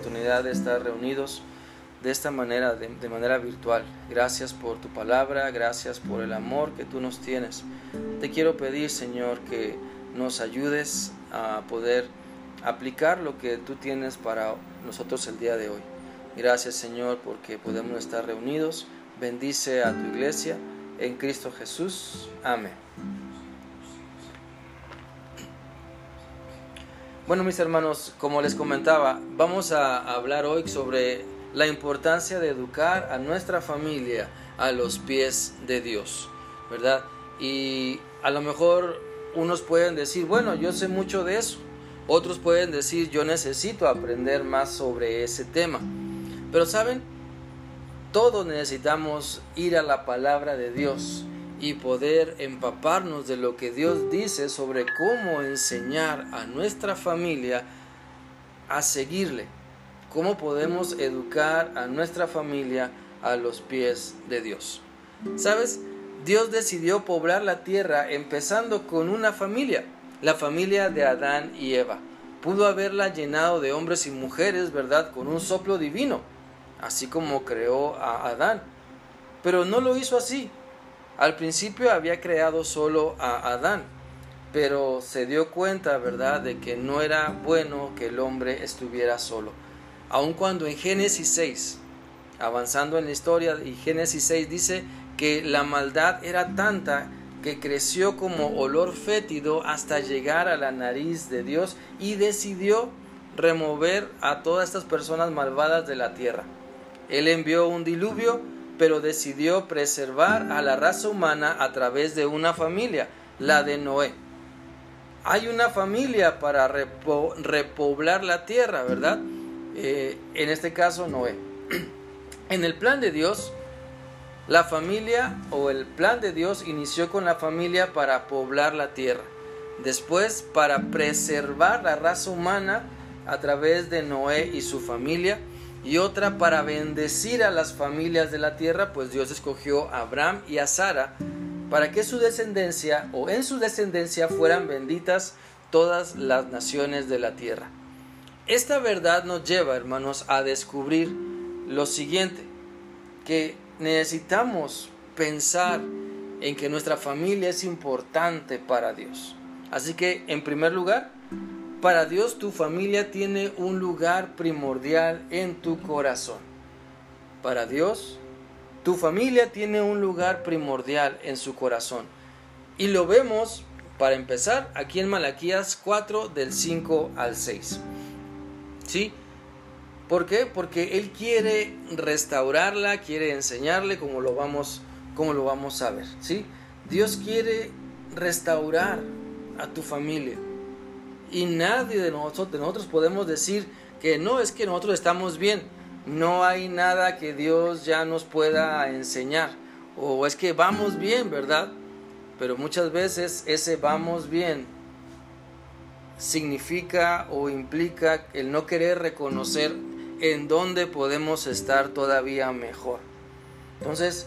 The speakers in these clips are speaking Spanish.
de estar reunidos de esta manera, de, manera virtual. Gracias por tu palabra, gracias por el amor que tú nos tienes. Te quiero pedir, Señor, que nos ayudes a poder aplicar lo que tú tienes para nosotros el día de hoy. Gracias, Señor, porque podemos estar reunidos. Bendice a tu iglesia en Cristo Jesús. Amén. Bueno, mis hermanos, como les comentaba, vamos a hablar hoy sobre la importancia de educar a nuestra familia a los pies de Dios, ¿verdad? Y a lo mejor unos pueden decir, bueno, yo sé mucho de eso. Otros pueden decir, yo necesito aprender más sobre ese tema. Pero saben, todos necesitamos ir a la palabra de Dios y poder empaparnos de lo que Dios dice sobre cómo enseñar a nuestra familia a seguirle, cómo podemos educar a nuestra familia a los pies de Dios. ¿Sabes? Dios decidió poblar la tierra empezando con una familia, la familia de Adán y Eva. Pudo haberla llenado de hombres y mujeres, ¿verdad? Con un soplo divino, así como creó a Adán. Pero no lo hizo así. Al principio había creado solo a Adán, pero se dio cuenta, ¿verdad?, de que no era bueno que el hombre estuviera solo. Aun cuando en Génesis 6, avanzando en la historia, y Génesis 6 dice que la maldad era tanta que creció como olor fétido hasta llegar a la nariz de Dios y decidió remover a todas estas personas malvadas de la tierra. Él envió un diluvio pero decidió preservar a la raza humana a través de una familia, la de Noé. Hay una familia para repoblar la tierra, ¿verdad? Eh, en este caso, Noé. En el plan de Dios, la familia o el plan de Dios inició con la familia para poblar la tierra. Después, para preservar la raza humana a través de Noé y su familia y otra para bendecir a las familias de la tierra, pues Dios escogió a Abraham y a Sara para que su descendencia o en su descendencia fueran benditas todas las naciones de la tierra. Esta verdad nos lleva, hermanos, a descubrir lo siguiente, que necesitamos pensar en que nuestra familia es importante para Dios. Así que, en primer lugar, para Dios tu familia tiene un lugar primordial en tu corazón. Para Dios tu familia tiene un lugar primordial en su corazón. Y lo vemos, para empezar, aquí en Malaquías 4 del 5 al 6. ¿Sí? ¿Por qué? Porque Él quiere restaurarla, quiere enseñarle como lo vamos, como lo vamos a ver. ¿Sí? Dios quiere restaurar a tu familia. Y nadie de nosotros, de nosotros podemos decir que no es que nosotros estamos bien. No hay nada que Dios ya nos pueda enseñar. O es que vamos bien, ¿verdad? Pero muchas veces ese vamos bien significa o implica el no querer reconocer en dónde podemos estar todavía mejor. Entonces,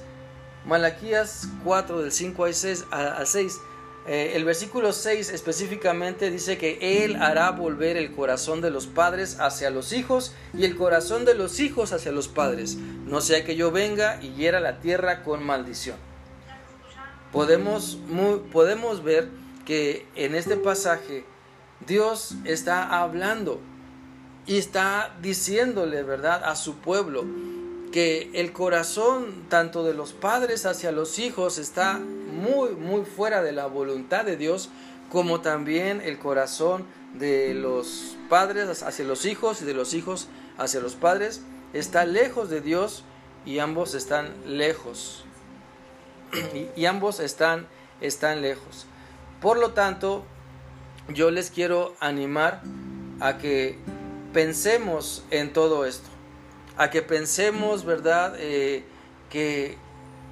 Malaquías 4 del 5 al 6, a 6 eh, el versículo 6 específicamente dice que Él hará volver el corazón de los padres hacia los hijos y el corazón de los hijos hacia los padres, no sea que yo venga y hiera la tierra con maldición. Podemos, podemos ver que en este pasaje Dios está hablando y está diciéndole, ¿verdad?, a su pueblo que el corazón tanto de los padres hacia los hijos está muy, muy fuera de la voluntad de Dios, como también el corazón de los padres hacia los hijos y de los hijos hacia los padres está lejos de Dios y ambos están lejos. Y, ambos están, están lejos. Por lo tanto, yo les quiero animar a que pensemos en todo esto a que pensemos, ¿verdad? Eh, que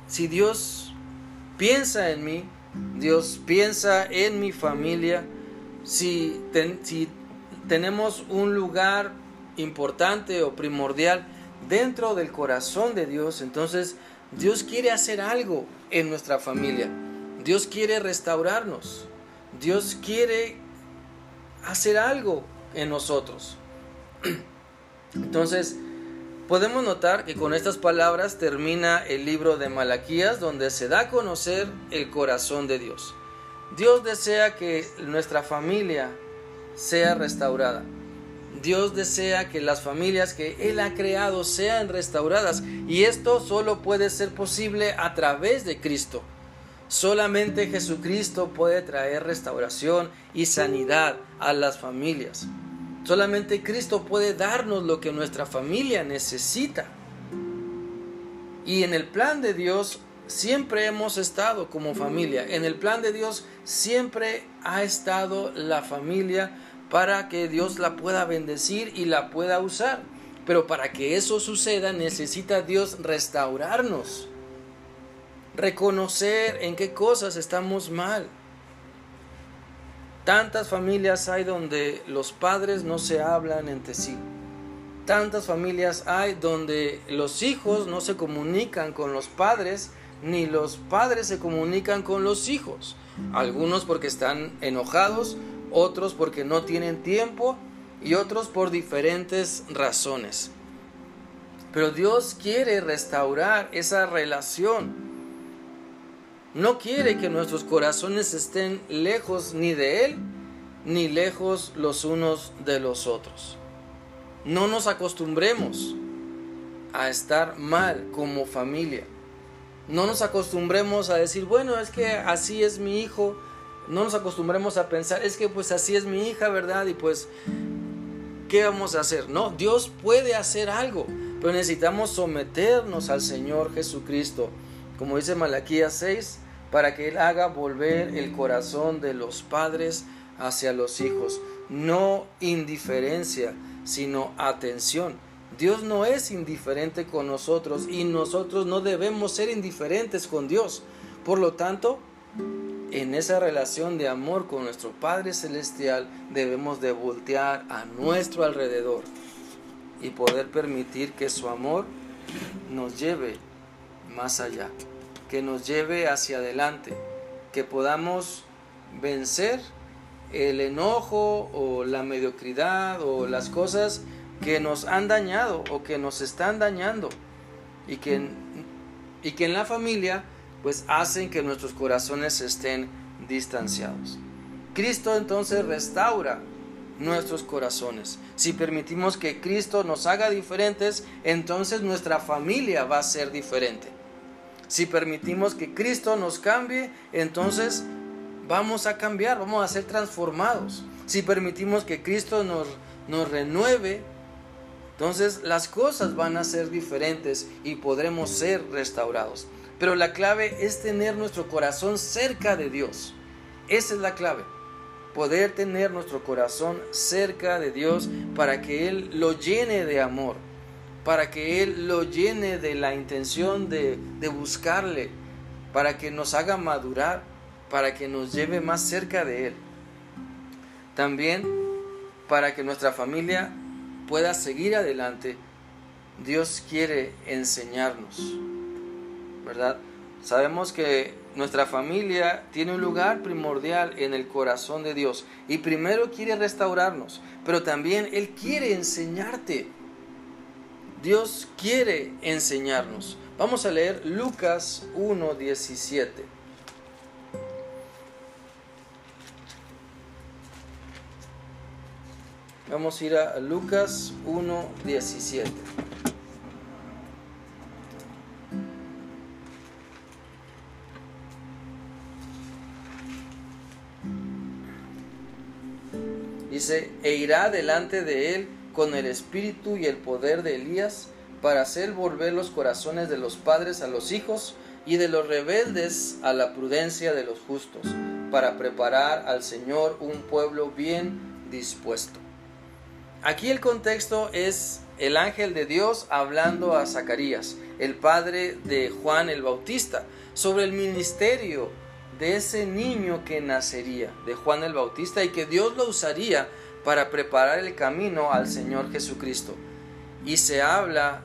si Dios piensa en mí, Dios piensa en mi familia, si, si tenemos un lugar importante o primordial dentro del corazón de Dios, entonces Dios quiere hacer algo en nuestra familia. Dios quiere restaurarnos. Dios quiere hacer algo en nosotros. Entonces, podemos notar que con estas palabras termina el libro de Malaquías donde se da a conocer el corazón de Dios. Dios desea que nuestra familia sea restaurada. Dios desea que las familias que Él ha creado sean restauradas y esto solo puede ser posible a través de Cristo. Solamente Jesucristo puede traer restauración y sanidad a las familias. Solamente Cristo puede darnos lo que nuestra familia necesita. Y en el plan de Dios siempre hemos estado como familia. En el plan de Dios siempre ha estado la familia para que Dios la pueda bendecir y la pueda usar. Pero para que eso suceda necesita Dios restaurarnos, reconocer en qué cosas estamos mal. Tantas familias hay donde los padres no se hablan entre sí. Tantas familias hay donde los hijos no se comunican con los padres, ni los padres se comunican con los hijos. Algunos porque están enojados, otros porque no tienen tiempo y otros por diferentes razones. Pero Dios quiere restaurar esa relación. No quiere que nuestros corazones estén lejos ni de Él, ni lejos los unos de los otros. No nos acostumbremos a estar mal como familia. No nos acostumbremos a decir, bueno, es que así es mi hijo, no nos acostumbremos a pensar, es que pues así es mi hija, ¿verdad? Y pues, ¿qué vamos a hacer? No, Dios puede hacer algo, pero necesitamos someternos al Señor Jesucristo, como dice Malaquías 6, para que Él haga volver el corazón de los padres hacia los hijos. No indiferencia, sino atención. Dios no es indiferente con nosotros y nosotros no debemos ser indiferentes con Dios. Por lo tanto, en esa relación de amor con nuestro Padre Celestial debemos de voltear a nuestro alrededor y poder permitir que su amor nos lleve más allá, que nos lleve hacia adelante, que podamos vencer el enojo o la mediocridad o las cosas que nos han dañado o que nos están dañando y que, y que en la familia pues hacen que nuestros corazones estén distanciados. Cristo entonces restaura nuestros corazones. Si permitimos que Cristo nos haga diferentes, entonces nuestra familia va a ser diferente. Si permitimos que Cristo nos cambie, entonces vamos a cambiar, vamos a ser transformados. Si permitimos que Cristo nos, renueve, entonces las cosas van a ser diferentes y podremos ser restaurados. Pero la clave es tener nuestro corazón cerca de Dios. Esa es la clave. Poder tener nuestro corazón cerca de Dios para que Él lo llene de amor, para que Él lo llene de la intención de, de buscarle, para que nos haga madurar, para que nos lleve más cerca de Él. También para que nuestra familia pueda seguir adelante, Dios quiere enseñarnos. ¿verdad? Sabemos que nuestra familia tiene un lugar primordial en el corazón de Dios y primero quiere restaurarnos, pero también Él quiere enseñarte. Dios quiere enseñarnos. Vamos a leer Lucas 1.17. Vamos a ir a Lucas 1.17. Dice, e irá delante de él con el espíritu y el poder de Elías para hacer volver los corazones de los padres a los hijos y de los rebeldes a la prudencia de los justos, para preparar al Señor un pueblo bien dispuesto. Aquí el contexto es el ángel de Dios hablando a Zacarías, el padre de Juan el Bautista, sobre el ministerio de ese niño que nacería, de Juan el Bautista, y que Dios lo usaría para preparar el camino al Señor Jesucristo. Y se habla,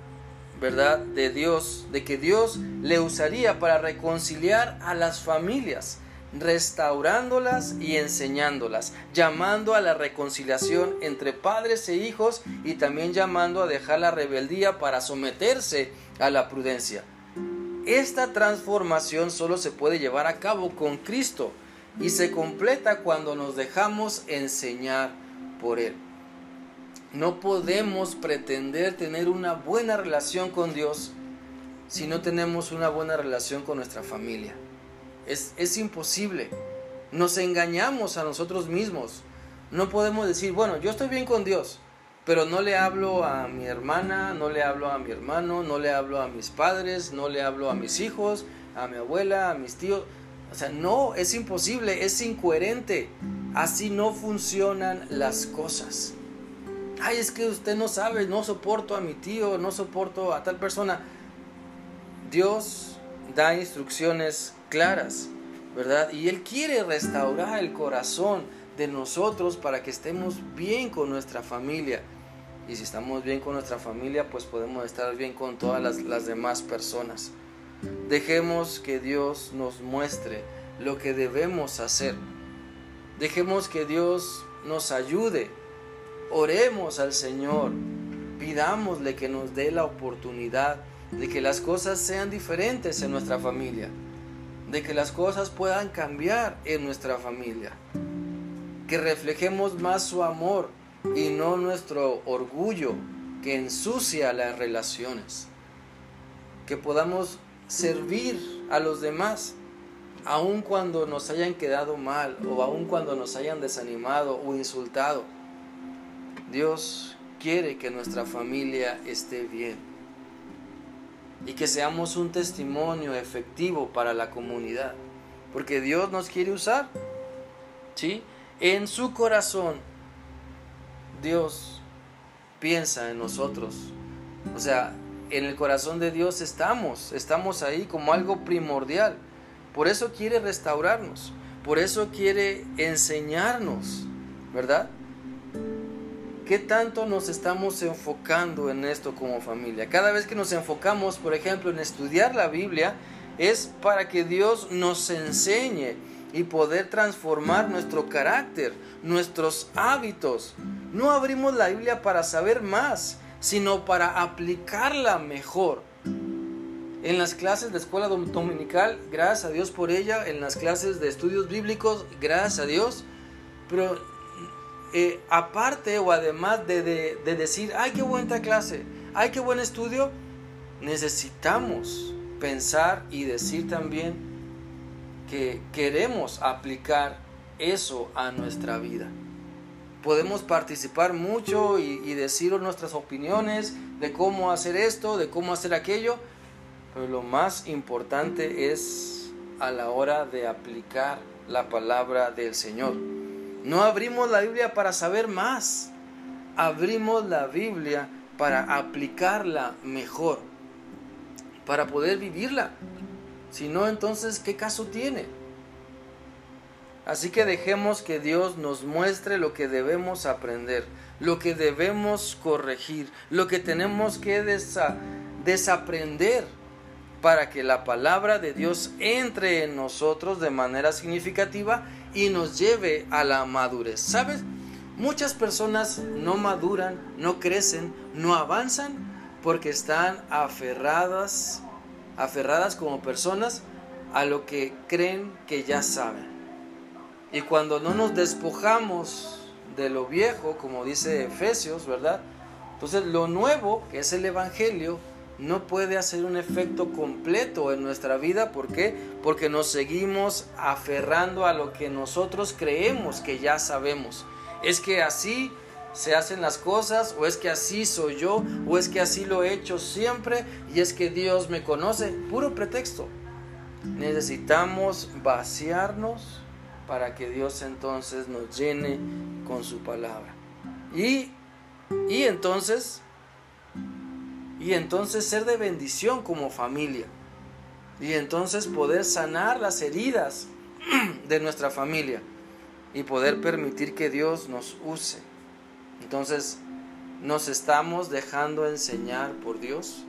¿verdad?, de Dios, de que Dios le usaría para reconciliar a las familias, restaurándolas y enseñándolas, llamando a la reconciliación entre padres e hijos y también llamando a dejar la rebeldía para someterse a la prudencia. Esta transformación solo se puede llevar a cabo con Cristo y se completa cuando nos dejamos enseñar por Él. No podemos pretender tener una buena relación con Dios si no tenemos una buena relación con nuestra familia. Es, es imposible. Nos engañamos a nosotros mismos. No podemos decir, bueno, yo estoy bien con Dios, pero no le hablo a mi hermana, no le hablo a mi hermano, no le hablo a mis padres, no le hablo a mis hijos, a mi abuela, a mis tíos. O sea, no, es imposible, es incoherente. Así no funcionan las cosas. Ay, es que usted no sabe, no soporto a mi tío, no soporto a tal persona. Dios da instrucciones claras, ¿verdad? Y Él quiere restaurar el corazón de nosotros para que estemos bien con nuestra familia. Y si estamos bien con nuestra familia, pues podemos estar bien con todas las, las demás personas. Dejemos que Dios nos muestre lo que debemos hacer. Dejemos que Dios nos ayude. Oremos al Señor. Pidámosle que nos dé la oportunidad de que las cosas sean diferentes en nuestra familia. De que las cosas puedan cambiar en nuestra familia. Que reflejemos más su amor y no nuestro orgullo que ensucia las relaciones. Que podamos servir a los demás, aun cuando nos hayan quedado mal o aun cuando nos hayan desanimado o insultado. Dios quiere que nuestra familia esté bien y que seamos un testimonio efectivo para la comunidad, porque Dios nos quiere usar. ¿Sí? En su corazón Dios piensa en nosotros. O sea, en el corazón de Dios estamos, estamos ahí como algo primordial. Por eso quiere restaurarnos, por eso quiere enseñarnos, ¿verdad? ¿Qué tanto nos estamos enfocando en esto como familia? Cada vez que nos enfocamos, por ejemplo, en estudiar la Biblia, es para que Dios nos enseñe y poder transformar nuestro carácter, nuestros hábitos. No abrimos la Biblia para saber más, sino para aplicarla mejor. En las clases de escuela dominical, gracias a Dios por ella, en las clases de estudios bíblicos, gracias a Dios, pero eh, aparte o además de, de decir, ay, qué buena clase, ay, qué buen estudio, necesitamos pensar y decir también que queremos aplicar eso a nuestra vida podemos participar mucho y, decir nuestras opiniones de cómo hacer esto, de cómo hacer aquello, pero lo más importante es a la hora de aplicar la palabra del Señor. No abrimos la Biblia para saber más, abrimos la Biblia para aplicarla mejor, para poder vivirla. Si no, entonces, ¿qué caso tiene? Así que dejemos que Dios nos muestre lo que debemos aprender, lo que debemos corregir, lo que tenemos que desaprender para que la palabra de Dios entre en nosotros de manera significativa y nos lleve a la madurez. ¿Sabes? Muchas personas no maduran, no crecen, no avanzan porque están aferradas, aferradas como personas a lo que creen que ya saben. Y cuando no nos despojamos de lo viejo, como dice Efesios, ¿verdad? Entonces lo nuevo, que es el Evangelio, no puede hacer un efecto completo en nuestra vida. ¿Por qué? Porque nos seguimos aferrando a lo que nosotros creemos que ya sabemos. Es que así se hacen las cosas, o es que así soy yo, o es que así lo he hecho siempre, y es que Dios me conoce. Puro pretexto. Necesitamos vaciarnos para que Dios entonces nos llene con su palabra. Y, y entonces, y entonces ser de bendición como familia. Y entonces poder sanar las heridas de nuestra familia y poder permitir que Dios nos use. Entonces, ¿nos estamos dejando enseñar por Dios?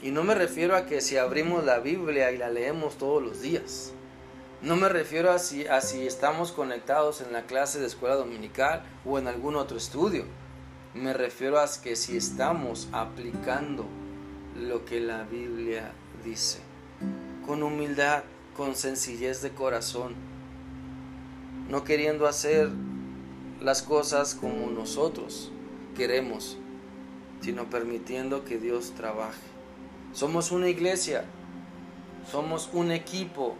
Y no me refiero a que si abrimos la Biblia y la leemos todos los días No me refiero a si, estamos conectados en la clase de escuela dominical o en algún otro estudio. Me refiero a que si estamos aplicando lo que la Biblia dice, con humildad, con sencillez de corazón, no queriendo hacer las cosas como nosotros queremos, sino permitiendo que Dios trabaje. Somos una iglesia, somos un equipo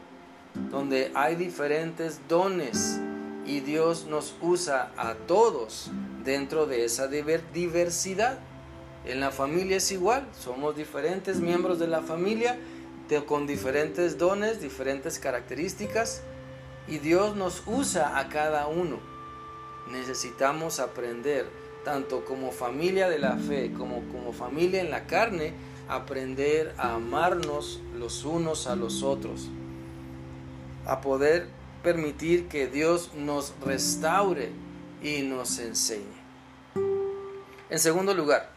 donde hay diferentes dones y Dios nos usa a todos dentro de esa diversidad. En la familia es igual, somos diferentes miembros de la familia con diferentes dones, diferentes características y Dios nos usa a cada uno. Necesitamos aprender, tanto como familia de la fe como como familia en la carne, aprender a amarnos los unos a los otros, a poder permitir que Dios nos restaure y nos enseñe. En segundo lugar,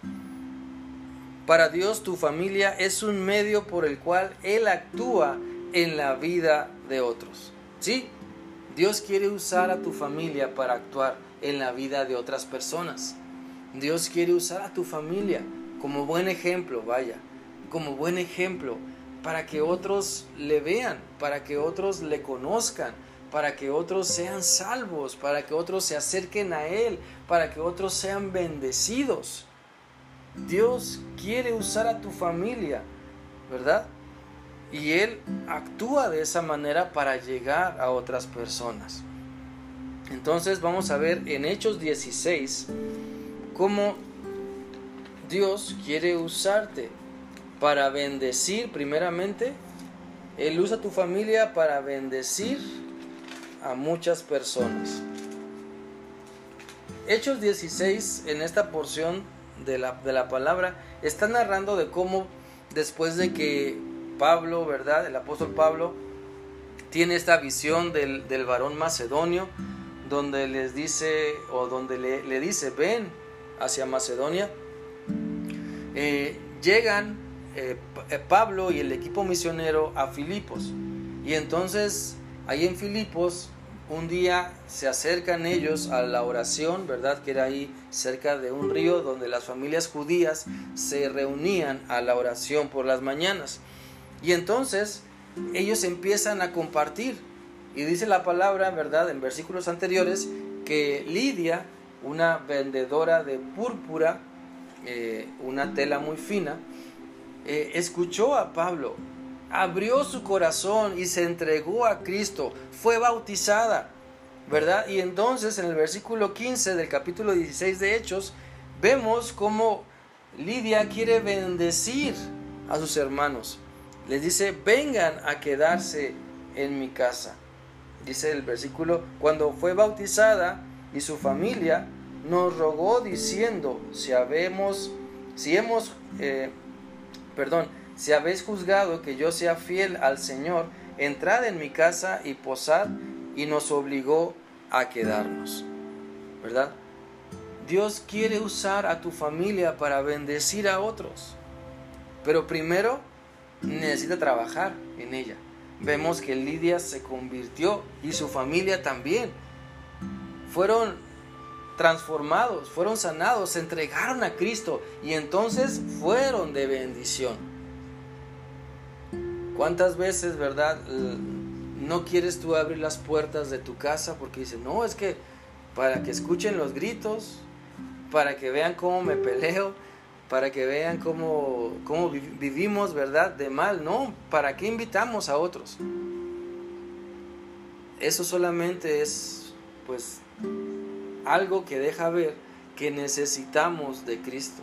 para Dios tu familia es un medio por el cual Él actúa en la vida de otros. Sí, Dios quiere usar a tu familia para actuar en la vida de otras personas. Dios quiere usar a tu familia como buen ejemplo, vaya, como buen ejemplo para que otros le vean, para que otros le conozcan, para que otros sean salvos, para que otros se acerquen a Él, para que otros sean bendecidos. Dios quiere usar a tu familia, ¿verdad? Y Él actúa de esa manera para llegar a otras personas. Entonces vamos a ver en Hechos 16 cómo Dios quiere usarte para bendecir primeramente. Él usa tu familia para bendecir a muchas personas. Hechos 16 en esta porción de la, de la palabra está narrando de cómo después de que Pablo, ¿verdad? El apóstol Pablo tiene esta visión del, varón macedonio, donde les dice, o donde le, dice, ven hacia Macedonia. Eh, llegan eh, eh, Pablo y el equipo misionero a Filipos. Y entonces, ahí en Filipos, un día se acercan ellos a la oración, ¿verdad? Que era ahí cerca de un río donde las familias judías se reunían a la oración por las mañanas. Y entonces ellos empiezan a compartir. Y dice la palabra, ¿verdad? En versículos anteriores, que Lidia, una vendedora de púrpura, eh, una tela muy fina, eh, escuchó a Pablo, abrió su corazón y se entregó a Cristo, fue bautizada, ¿verdad? Y entonces en el versículo 15 del capítulo 16 de Hechos, vemos cómo Lidia quiere bendecir a sus hermanos les dice, vengan a quedarse en mi casa. Dice el versículo, cuando fue bautizada y su familia nos rogó diciendo, si habemos, si hemos, eh, perdón, si habéis juzgado que yo sea fiel al Señor, entrad en mi casa y posad, y nos obligó a quedarnos. ¿Verdad? Dios quiere usar a tu familia para bendecir a otros. Pero primero necesita trabajar en ella. Vemos que Lidia se convirtió y su familia también. Fueron transformados, fueron sanados, se entregaron a Cristo y entonces fueron de bendición. ¿Cuántas veces, verdad, no quieres tú abrir las puertas de tu casa porque dices, no, es que para que escuchen los gritos, para que vean cómo me peleo, para que vean cómo, cómo vivimos, ¿verdad? De mal, no, ¿para qué invitamos a otros? Eso solamente es, pues, algo que deja ver que necesitamos de Cristo.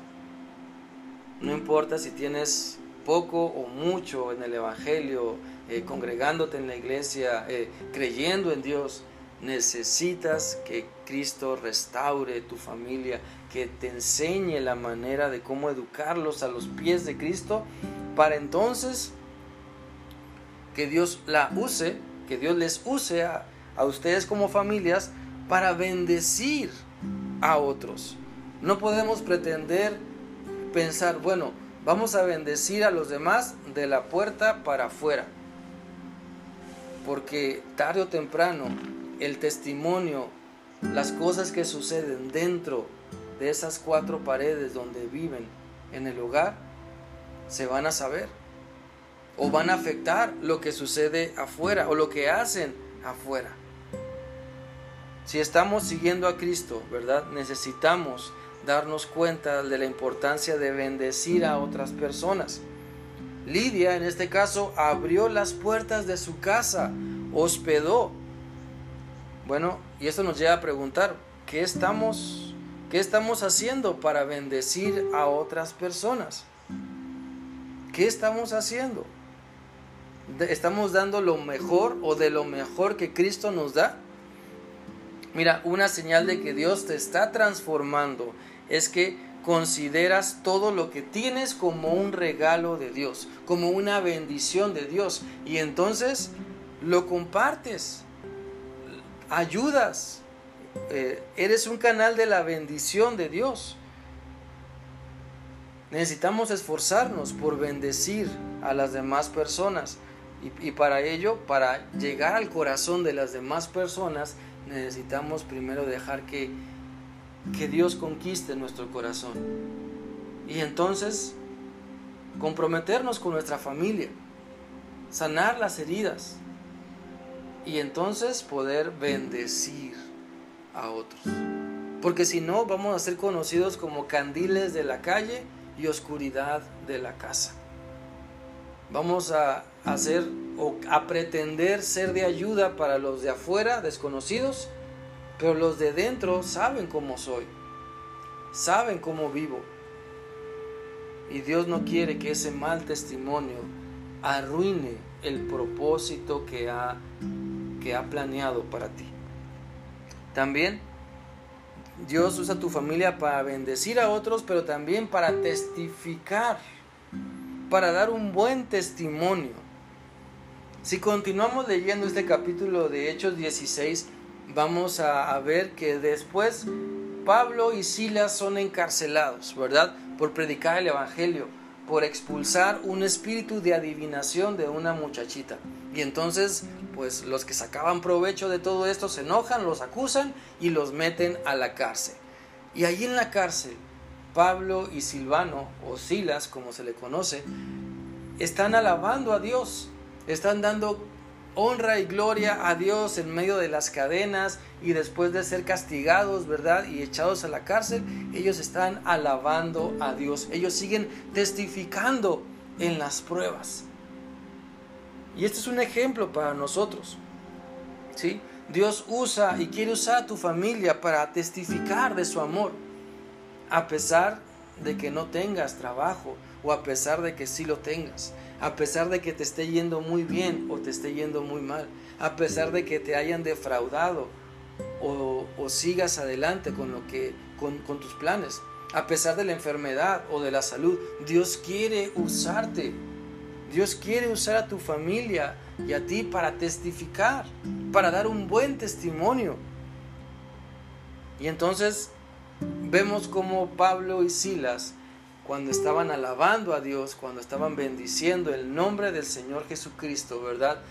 No importa si tienes poco o mucho en el Evangelio, eh, congregándote en la iglesia, eh, creyendo en Dios, necesitas que Cristo restaure tu familia, que te enseñe la manera de cómo educarlos a los pies de Cristo, para entonces que Dios la use, que Dios les use a, a ustedes como familias para bendecir a otros. No podemos pretender pensar, bueno, vamos a bendecir a los demás de la puerta para afuera porque tarde o temprano el testimonio, las cosas que suceden dentro de esas cuatro paredes donde viven en el hogar, se van a saber o van a afectar lo que sucede afuera o lo que hacen afuera. Si estamos siguiendo a Cristo, ¿verdad? Necesitamos darnos cuenta de la importancia de bendecir a otras personas. Lidia, en este caso, abrió las puertas de su casa, hospedó. Bueno, y esto nos lleva a preguntar, ¿qué estamos, qué estamos haciendo para bendecir a otras personas? ¿Qué estamos haciendo? ¿Estamos dando lo mejor o de lo mejor que Cristo nos da? Mira, una señal de que Dios te está transformando es que consideras todo lo que tienes como un regalo de Dios, como una bendición de Dios. Y entonces lo compartes, ayudas, eh, eres un canal de la bendición de Dios. Necesitamos esforzarnos por bendecir a las demás personas. Y, y, para ello, para llegar al corazón de las demás personas, necesitamos primero dejar que que Dios conquiste nuestro corazón. Y entonces comprometernos con nuestra familia, sanar las heridas y entonces poder bendecir a otros. Porque si no, vamos a ser conocidos como candiles de la calle y oscuridad de la casa. Vamos a hacer o a pretender ser de ayuda para los de afuera, desconocidos, pero los de dentro saben cómo soy, saben cómo vivo. Y Dios no quiere que ese mal testimonio arruine el propósito que ha, que ha planeado para ti. También Dios usa tu familia para bendecir a otros, pero también para testificar, para dar un buen testimonio. Si continuamos leyendo este capítulo de Hechos 16, vamos a, ver que después Pablo y Silas son encarcelados, ¿verdad? Por predicar el Evangelio, por expulsar un espíritu de adivinación de una muchachita. Y entonces, pues los que sacaban provecho de todo esto se enojan, los acusan y los meten a la cárcel. Y allí en la cárcel, Pablo y Silvano, o Silas como se le conoce, están alabando a Dios, están dando honra y gloria a Dios en medio de las cadenas y después de ser castigados, ¿verdad? Y echados a la cárcel, ellos están alabando a Dios. Ellos siguen testificando en las pruebas. Y este es un ejemplo para nosotros. ¿Sí? Dios usa y quiere usar a tu familia para testificar de su amor, a pesar de que no tengas trabajo o a pesar de que sí lo tengas a pesar de que te esté yendo muy bien o te esté yendo muy mal, a pesar de que te hayan defraudado o, sigas adelante con, lo que, con, tus planes, a pesar de la enfermedad o de la salud, Dios quiere usarte. Dios quiere usar a tu familia y a ti para testificar, para dar un buen testimonio. Y entonces vemos como Pablo y Silas cuando estaban alabando a Dios, cuando estaban bendiciendo el nombre del Señor Jesucristo, ¿verdad?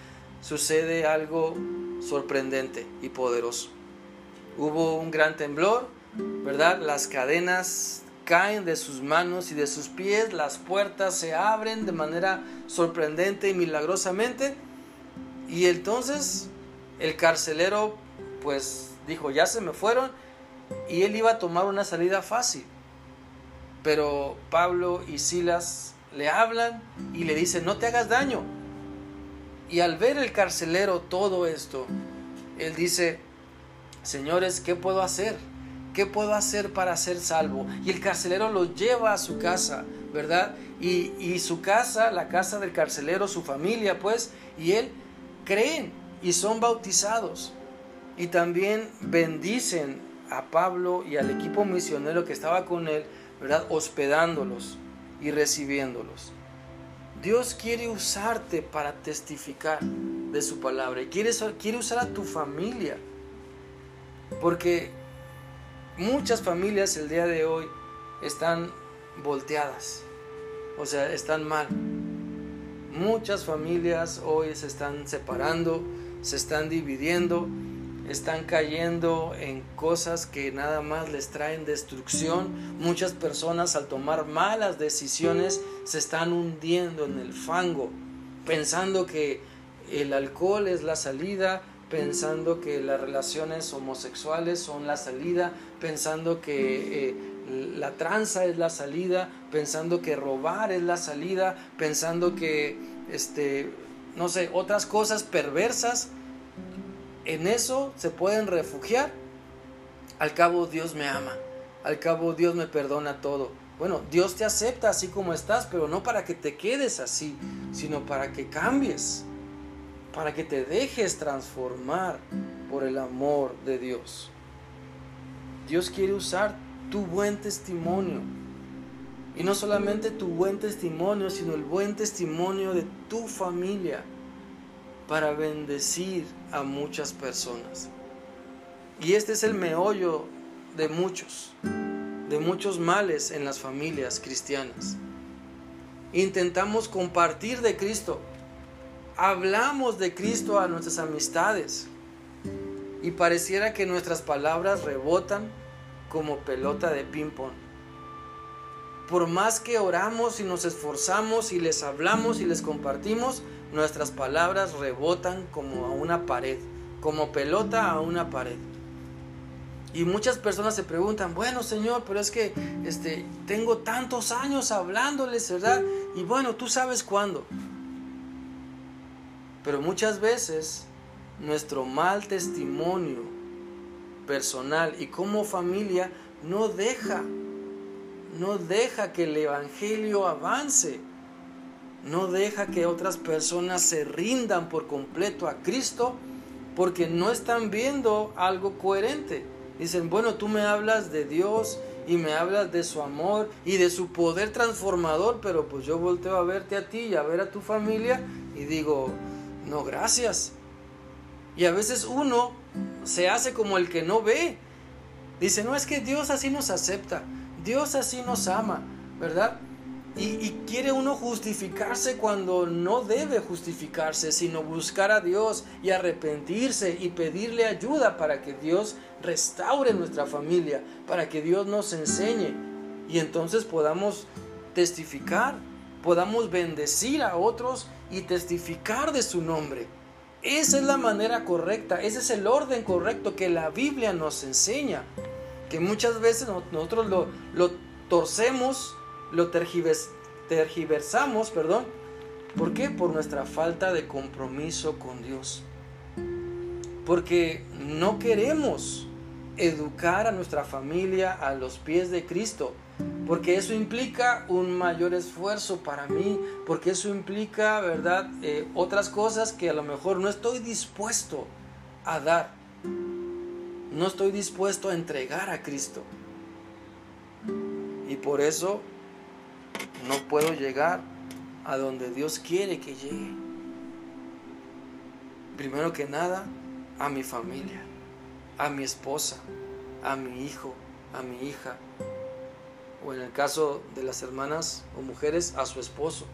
Sucede algo sorprendente y poderoso. Hubo un gran temblor, ¿verdad? Las cadenas caen de sus manos y de sus pies, las puertas se abren de manera sorprendente y milagrosamente. Y entonces el carcelero pues dijo, ya se me fueron y él iba a tomar una salida fácil. Pero Pablo y Silas le hablan y le dicen, no te hagas daño. Y al ver el carcelero todo esto, él dice, señores, ¿qué puedo hacer? ¿Qué puedo hacer para ser salvo? Y el carcelero los lleva a su casa, ¿verdad? Y, y su casa, la casa del carcelero, su familia, pues, y él creen y son bautizados. Y también bendicen a Pablo y al equipo misionero que estaba con él ¿verdad? Hospedándolos y recibiéndolos. Dios quiere usarte para testificar de su palabra y quiere, quiere usar a tu familia. Porque muchas familias el día de hoy están volteadas, o sea, están mal. Muchas familias hoy se están separando, se están dividiendo, están cayendo en cosas que nada más les traen destrucción. Muchas personas al tomar malas decisiones se están hundiendo en el fango, pensando que el alcohol es la salida, pensando que las relaciones homosexuales son la salida, pensando que eh, la tranza es la salida, pensando que robar es la salida, pensando que, este, no sé, otras cosas perversas, en eso se pueden refugiar. Al cabo Dios me ama, al cabo Dios me perdona todo. Bueno, Dios te acepta así como estás, pero no para que te quedes así, sino para que cambies, para que te dejes transformar por el amor de Dios. Dios quiere usar tu buen testimonio. Y no solamente tu buen testimonio, sino el buen testimonio de tu familia para bendecir a muchas personas. Y este es el meollo de muchos, de muchos males en las familias cristianas. Intentamos compartir de Cristo, hablamos de Cristo a nuestras amistades y pareciera que nuestras palabras rebotan como pelota de ping-pong. Por más que oramos y nos esforzamos y les hablamos y les compartimos, nuestras palabras rebotan como a una pared, como pelota a una pared. Y muchas personas se preguntan, bueno Señor, pero es que este, tengo tantos años hablándoles, ¿verdad? Y bueno, tú sabes cuándo. Pero muchas veces nuestro mal testimonio personal y como familia no deja, no deja que el Evangelio avance, no deja que otras personas se rindan por completo a Cristo porque no están viendo algo coherente. Dicen, bueno, tú me hablas de Dios y me hablas de su amor y de su poder transformador, pero pues yo volteo a verte a ti y a ver a tu familia y digo, no, gracias. Y a veces uno se hace como el que no ve. Dice, no es que Dios así nos acepta, Dios así nos ama, ¿verdad? Y, quiere uno justificarse cuando no debe justificarse, sino buscar a Dios y arrepentirse y pedirle ayuda para que Dios restaure nuestra familia, para que Dios nos enseñe y entonces podamos testificar, podamos bendecir a otros y testificar de su nombre. Esa es la manera correcta, ese es el orden correcto que la Biblia nos enseña. Que muchas veces nosotros lo, torcemos, lo tergiversamos, perdón. ¿Por qué? Por nuestra falta de compromiso con Dios. Porque no queremos educar a nuestra familia a los pies de Cristo porque eso implica un mayor esfuerzo para mí, porque eso implica, ¿verdad?, eh, otras cosas que a lo mejor no estoy dispuesto a dar, no estoy dispuesto a entregar a Cristo. Y por eso no puedo llegar a donde Dios quiere que llegue. Primero que nada, a mi familia, a mi esposa, a mi hijo, a mi hija, o en el caso de las hermanas o mujeres, a su esposo.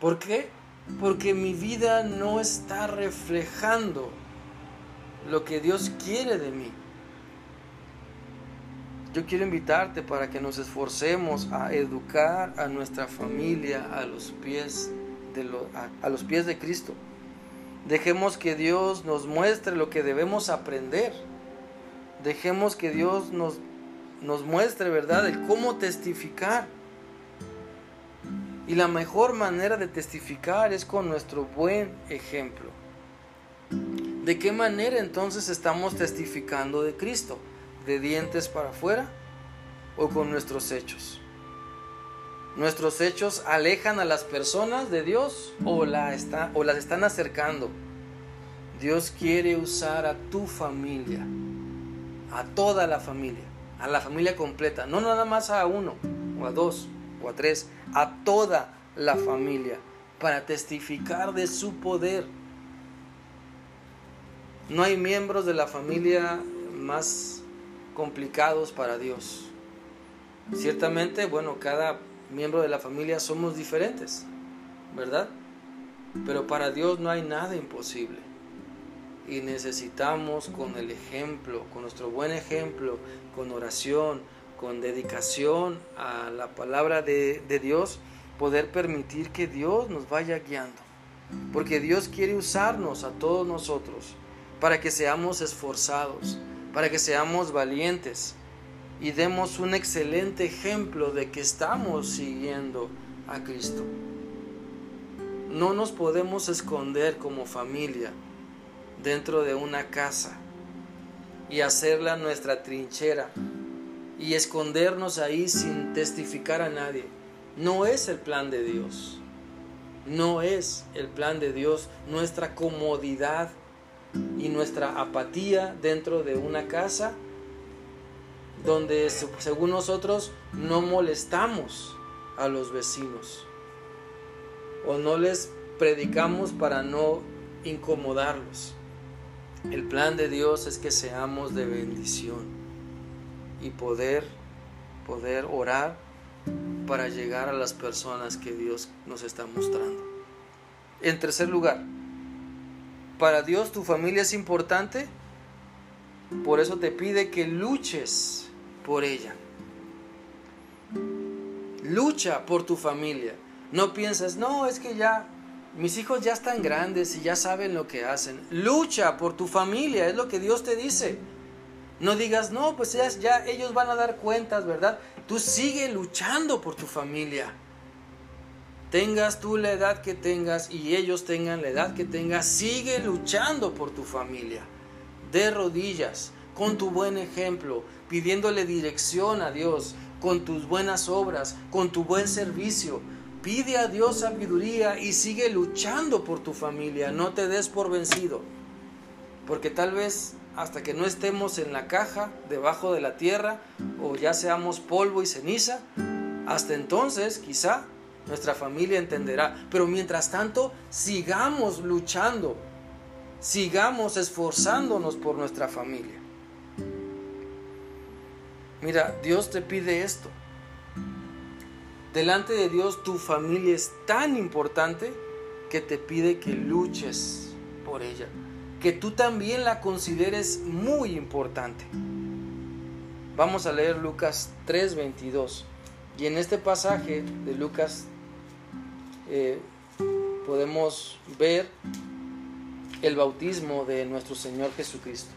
¿Por qué? Porque mi vida no está reflejando lo que Dios quiere de mí. Yo quiero invitarte para que nos esforcemos a educar a nuestra familia a los pies de, a los pies de Cristo. Dejemos que Dios nos muestre lo que debemos aprender. Dejemos que Dios nos nos muestre, ¿verdad?, el cómo testificar. Y la mejor manera de testificar es con nuestro buen ejemplo. ¿De qué manera entonces estamos testificando de Cristo? ¿De dientes para afuera o con nuestros hechos? ¿Nuestros hechos alejan a las personas de Dios o, está, o las están acercando? Dios quiere usar a tu familia, a toda la familia a la familia completa, no nada más a uno o a dos o a tres, a toda la familia para testificar de su poder. No hay miembros de la familia más complicados para Dios. Ciertamente, bueno, cada miembro de la familia somos diferentes, ¿verdad? Pero para Dios no hay nada imposible. y necesitamos con el ejemplo, con nuestro buen ejemplo, con oración, con dedicación a la palabra de, Dios, poder permitir que Dios nos vaya guiando. Porque Dios quiere usarnos a todos nosotros para que seamos esforzados, para que seamos valientes y demos un excelente ejemplo de que estamos siguiendo a Cristo. No nos podemos esconder como familia dentro de una casa y hacerla nuestra trinchera y escondernos ahí sin testificar a nadie. No es el plan de Dios. No es el plan de Dios nuestra comodidad y nuestra apatía dentro de una casa donde según nosotros no molestamos a los vecinos o no les predicamos para no incomodarlos. El plan de Dios es que seamos de bendición y poder poder orar para llegar a las personas que Dios nos está mostrando. En tercer lugar, para Dios tu familia es importante, por eso te pide que luches por ella. Lucha por tu familia. No piensas, no, es que ya mis hijos ya están grandes y ya saben lo que hacen. Lucha por tu familia, es lo que Dios te dice. No digas, no, pues ya, ya ellos van a dar cuentas, ¿verdad? Tú sigue luchando por tu familia. Tengas tú la edad que tengas y ellos tengan la edad que tengas, sigue luchando por tu familia. De rodillas, con tu buen ejemplo, pidiéndole dirección a Dios, con tus buenas obras, con tu buen servicio. Pide a Dios sabiduría y sigue luchando por tu familia. No te des por vencido. Porque tal vez hasta que no estemos en la caja, debajo de la tierra, o ya seamos polvo y ceniza, hasta entonces quizá nuestra familia entenderá. Pero mientras tanto, sigamos luchando, sigamos esforzándonos por nuestra familia. Mira, Dios te pide esto. Delante de Dios tu familia es tan importante que te pide que luches por ella que tú también la consideres muy importante. Vamos a leer Lucas 3:22. Y en este pasaje de Lucas eh, podemos ver el bautismo de nuestro Señor Jesucristo.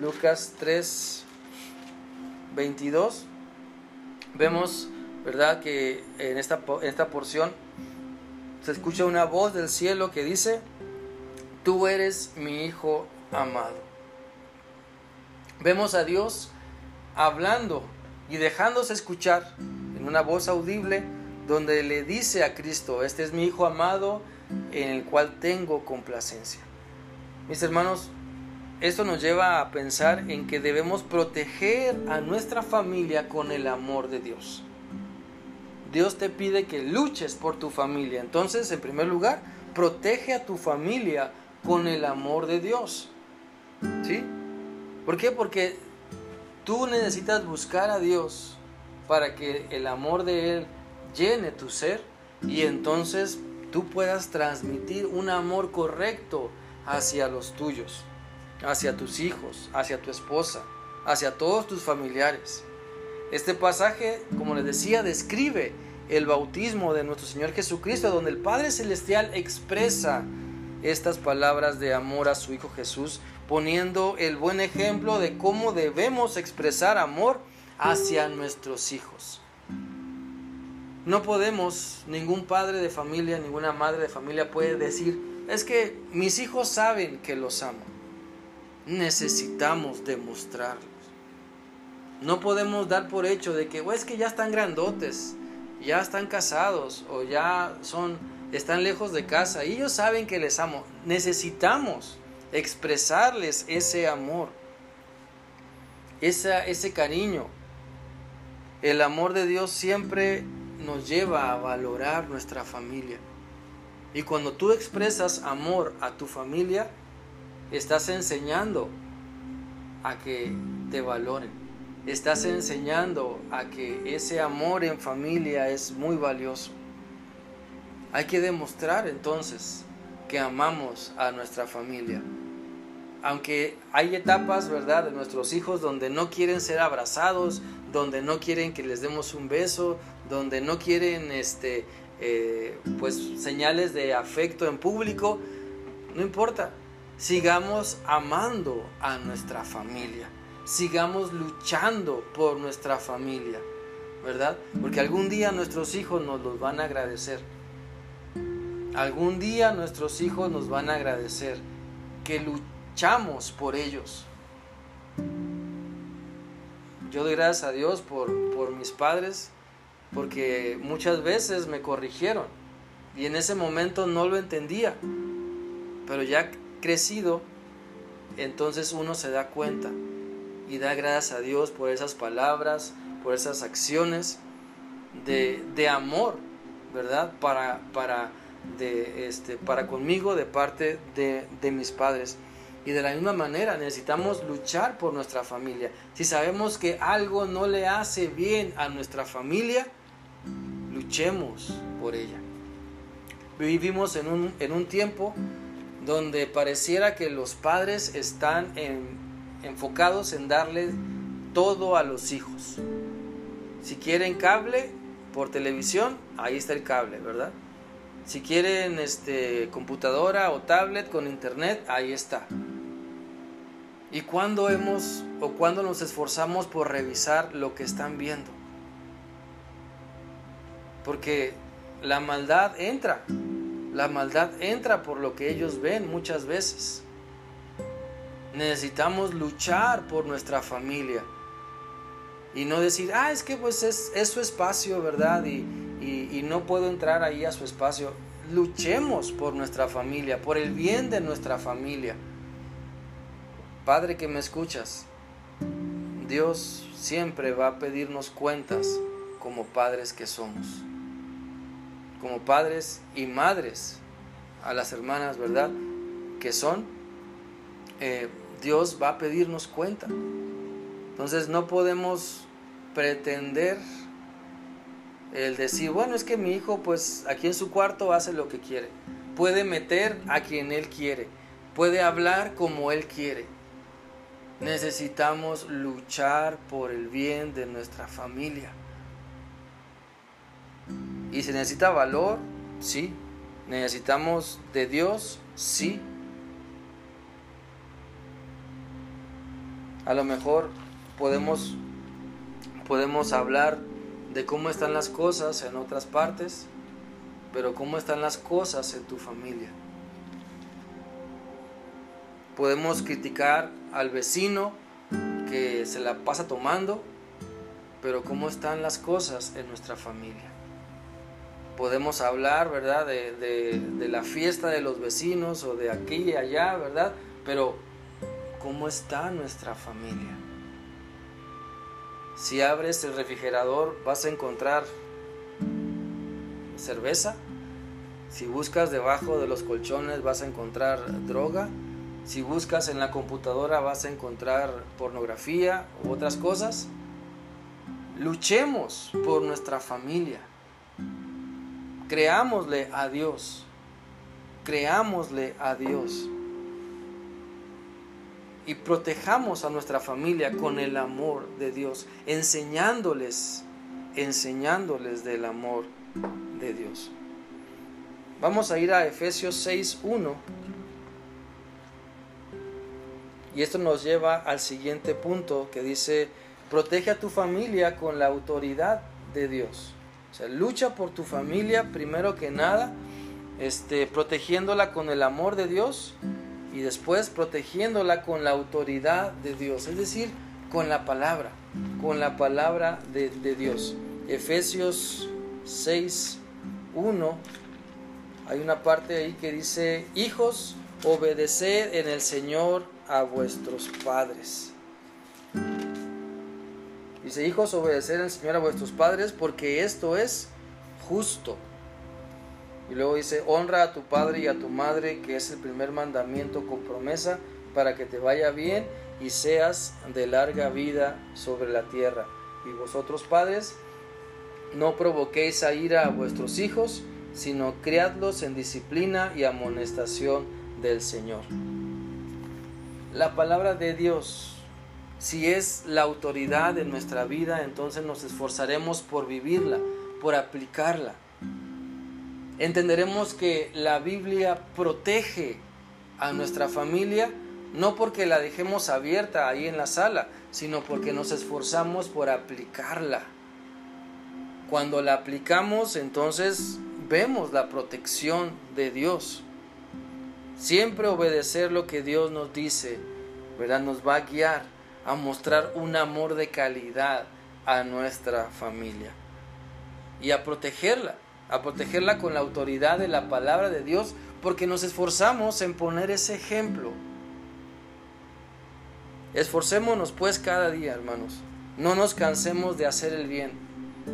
Lucas 3, 22, vemos ¿verdad? Que en esta, esta porción se escucha una voz del cielo que dice, tú eres mi hijo amado. Vemos a Dios hablando y dejándose escuchar en una voz audible donde le dice a Cristo, este es mi hijo amado en el cual tengo complacencia. Mis hermanos, esto nos lleva a pensar en que debemos proteger a nuestra familia con el amor de Dios. Dios te pide que luches por tu familia. Entonces, en primer lugar, protege a tu familia con el amor de Dios. ¿Sí? ¿Por qué? Porque tú necesitas buscar a Dios para que el amor de Él llene tu ser y entonces tú puedas transmitir un amor correcto hacia los tuyos, hacia tus hijos, hacia tu esposa, hacia todos tus familiares. Este pasaje, como les decía, describe el bautismo de nuestro Señor Jesucristo, donde el Padre Celestial expresa estas palabras de amor a su Hijo Jesús, poniendo el buen ejemplo de cómo debemos expresar amor hacia nuestros hijos. No podemos, ningún padre de familia, ninguna madre de familia puede decir, es que mis hijos saben que los amo. Necesitamos demostrarlos. No podemos dar por hecho de que, es que ya están grandotes, ya están casados o ya son, están lejos de casa y ellos saben que les amo. Necesitamos expresarles ese amor, ese cariño. El amor de Dios siempre nos lleva a valorar nuestra familia. Y cuando tú expresas amor a tu familia, estás enseñando a que te valoren estás enseñando a que ese amor en familia es muy valioso. Hay que demostrar entonces que amamos a nuestra familia. Aunque hay etapas, ¿verdad?, de nuestros hijos donde no quieren ser abrazados, donde no quieren que les demos un beso, donde no quieren, este, eh, pues, señales de afecto en público, no importa. Sigamos amando a nuestra familia. Sigamos luchando por nuestra familia, ¿verdad? Porque algún día nuestros hijos nos los van a agradecer. Algún día nuestros hijos nos van a agradecer que luchamos por ellos. Yo doy gracias a Dios por, por mis padres porque muchas veces me corrigieron y en ese momento no lo entendía. Pero ya crecido, entonces uno se da cuenta y da gracias a Dios por esas palabras, por esas acciones de, de amor, ¿verdad? Para, para de, este, para conmigo de parte de, de mis padres. Y de la misma manera necesitamos luchar por nuestra familia. Si sabemos que algo no le hace bien a nuestra familia, luchemos por ella. Vivimos en un, en un tiempo donde pareciera que los padres están enfocados en darle todo a los hijos. Si quieren cable por televisión, ahí está el cable, ¿verdad? Si quieren este, computadora o tablet con internet, ahí está. ¿Y cuándo hemos o cuándo nos esforzamos por revisar lo que están viendo? Porque la maldad entra, la maldad entra por lo que ellos ven muchas veces. Necesitamos luchar por nuestra familia y no decir, ah, es que pues es, es su espacio, ¿verdad? Y, y, no puedo entrar ahí a su espacio. Luchemos por nuestra familia, por el bien de nuestra familia. Padre que me escuchas, Dios siempre va a pedirnos cuentas como padres que somos. Como padres y madres a las hermanas, ¿verdad? Que son, eh, Dios va a pedirnos cuenta. Entonces no podemos pretender el decir, bueno, es que mi hijo pues aquí en su cuarto hace lo que quiere. Puede meter a quien él quiere. Puede hablar como él quiere. Necesitamos luchar por el bien de nuestra familia. Y se necesita valor, sí. Necesitamos de Dios, sí. A lo mejor podemos podemos hablar de cómo están las cosas en otras partes, pero cómo están las cosas en tu familia. Podemos criticar al vecino que se la pasa tomando, pero cómo están las cosas en nuestra familia. Podemos hablar, ¿verdad?, de, de la fiesta de los vecinos o de aquí y allá, ¿verdad? Pero ¿cómo está nuestra familia? Si abres el refrigerador vas a encontrar cerveza. Si buscas debajo de los colchones vas a encontrar droga. Si buscas en la computadora vas a encontrar pornografía u otras cosas. Luchemos por nuestra familia. Creámosle a Dios. Creámosle a Dios y protejamos a nuestra familia con el amor de Dios, enseñándoles, enseñándoles del amor de Dios. Vamos a ir a Efesios 6.1 y esto nos lleva al siguiente punto que dice, protege a tu familia con la autoridad de Dios. O sea, lucha por tu familia primero que nada, este, protegiéndola con el amor de Dios y después protegiéndola con la autoridad de Dios, es decir, con la palabra, con la palabra de, Dios. Efesios 6, 1, hay una parte ahí que dice, hijos, obedeced en el Señor a vuestros padres. Dice, hijos, obedeced en el Señor a vuestros padres porque esto es justo. Y luego dice, honra a tu padre y a tu madre, que es el primer mandamiento con promesa para que te vaya bien y seas de larga vida sobre la tierra. Y vosotros padres, no provoquéis a ira a vuestros hijos, sino criadlos en disciplina y amonestación del Señor. La palabra de Dios, si es la autoridad en nuestra vida, entonces nos esforzaremos por vivirla, por aplicarla. Entenderemos que la Biblia protege a nuestra familia no porque la dejemos abierta ahí en la sala, sino porque nos esforzamos por aplicarla. Cuando la aplicamos, entonces vemos la protección de Dios. Siempre obedecer lo que Dios nos dice, ¿verdad? Nos va a guiar a mostrar un amor de calidad a nuestra familia y a protegerla, a protegerla con la autoridad de la palabra de Dios, porque nos esforzamos en poner ese ejemplo. Esforcémonos pues cada día, hermanos. No nos cansemos de hacer el bien.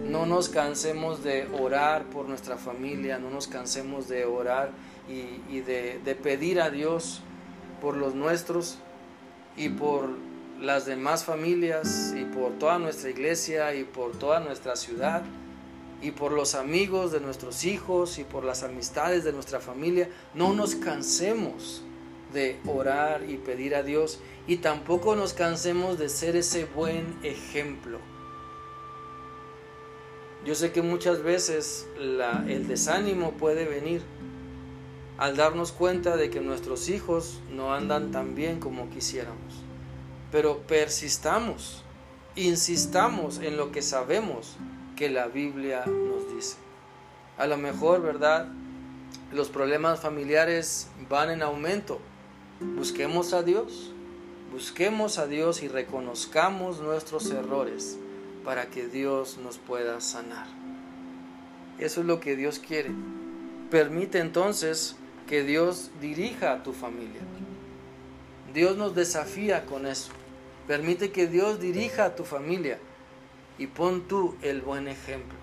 No nos cansemos de orar por nuestra familia. No nos cansemos de orar y, de, pedir a Dios por los nuestros y por las demás familias y por toda nuestra iglesia y por toda nuestra ciudad y por los amigos de nuestros hijos y por las amistades de nuestra familia. No nos cansemos de orar y pedir a Dios y tampoco nos cansemos de ser ese buen ejemplo. Yo sé que muchas veces el desánimo puede venir al darnos cuenta de que nuestros hijos no andan tan bien como quisiéramos. Pero persistamos, insistamos en lo que sabemos que la Biblia nos dice. A lo mejor, ¿verdad? Los problemas familiares van en aumento. Busquemos a Dios, busquemos a Dios y reconozcamos nuestros errores para que Dios nos pueda sanar. Eso es lo que Dios quiere. Permite entonces que Dios dirija a tu familia. Dios nos desafía con eso. Permite que Dios dirija a tu familia y pon tú el buen ejemplo.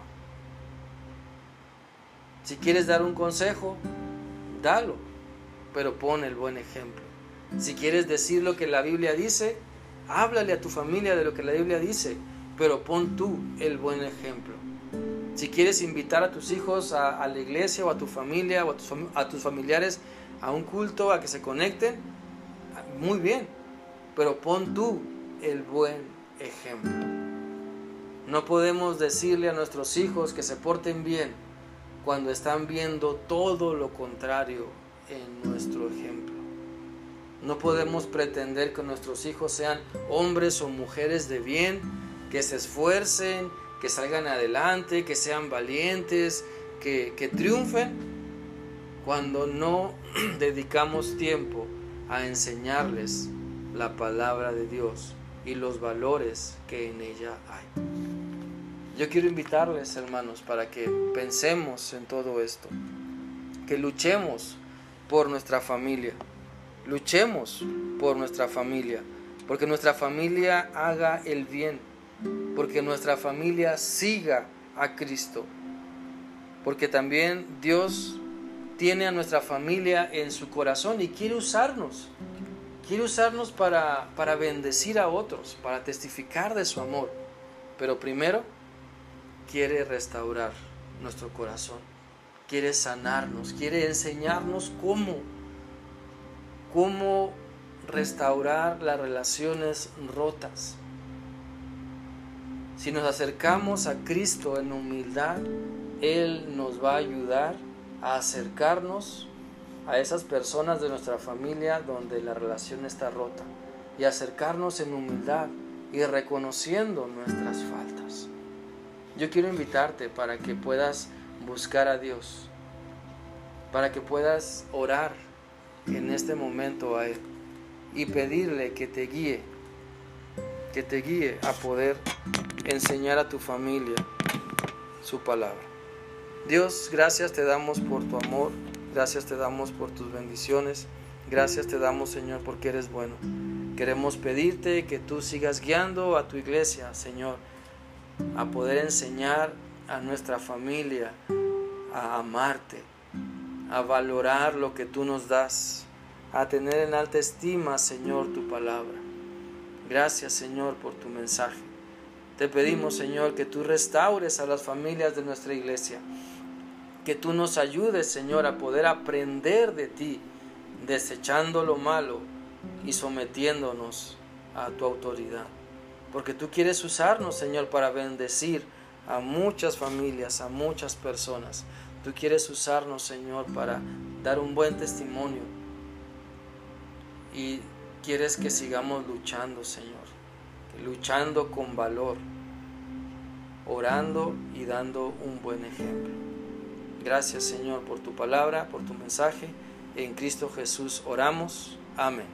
Si quieres dar un consejo, dalo, pero pon el buen ejemplo. Si quieres decir lo que la Biblia dice, háblale a tu familia de lo que la Biblia dice, pero pon tú el buen ejemplo. Si quieres invitar a tus hijos a, la iglesia o a tu familia o a tus, a tus familiares a un culto, a que se conecten, muy bien, pero pon tú el buen ejemplo. No podemos decirle a nuestros hijos que se porten bien cuando están viendo todo lo contrario en nuestro ejemplo. No podemos pretender que nuestros hijos sean hombres o mujeres de bien, que se esfuercen, que salgan adelante, que sean valientes, que, que triunfen, cuando no dedicamos tiempo a enseñarles la palabra de Dios y los valores que en ella hay. Yo quiero invitarles, hermanos, para que pensemos en todo esto, que luchemos por nuestra familia, luchemos por nuestra familia, porque nuestra familia haga el bien, porque nuestra familia siga a Cristo, porque también Dios tiene a nuestra familia en su corazón y quiere usarnos. Quiere usarnos para, para bendecir a otros, para testificar de su amor. Pero primero quiere restaurar nuestro corazón. Quiere sanarnos, quiere enseñarnos cómo, cómo restaurar las relaciones rotas. Si nos acercamos a Cristo en humildad, Él nos va a ayudar a acercarnos a esas personas de nuestra familia donde la relación está rota y acercarnos en humildad y reconociendo nuestras faltas. Yo quiero invitarte para que puedas buscar a Dios, para que puedas orar en este momento a Él y pedirle que te guíe, que te guíe a poder enseñar a tu familia su palabra. Dios, gracias te damos por tu amor. Gracias te damos por tus bendiciones. Gracias te damos, Señor, porque eres bueno. Queremos pedirte que tú sigas guiando a tu iglesia, Señor, a poder enseñar a nuestra familia a amarte, a valorar lo que tú nos das, a tener en alta estima, Señor, tu palabra. Gracias Señor por tu mensaje. Te pedimos Señor que tú restaures a las familias de nuestra iglesia. Que tú nos ayudes Señor a poder aprender de ti, desechando lo malo y sometiéndonos a tu autoridad. Porque tú quieres usarnos Señor para bendecir a muchas familias, a muchas personas. Tú quieres usarnos, Señor, para dar un buen testimonio. Y quieres que sigamos luchando, Señor. Luchando con valor. Orando y dando un buen ejemplo. Gracias, Señor, por tu palabra, por tu mensaje. En Cristo Jesús oramos. Amén.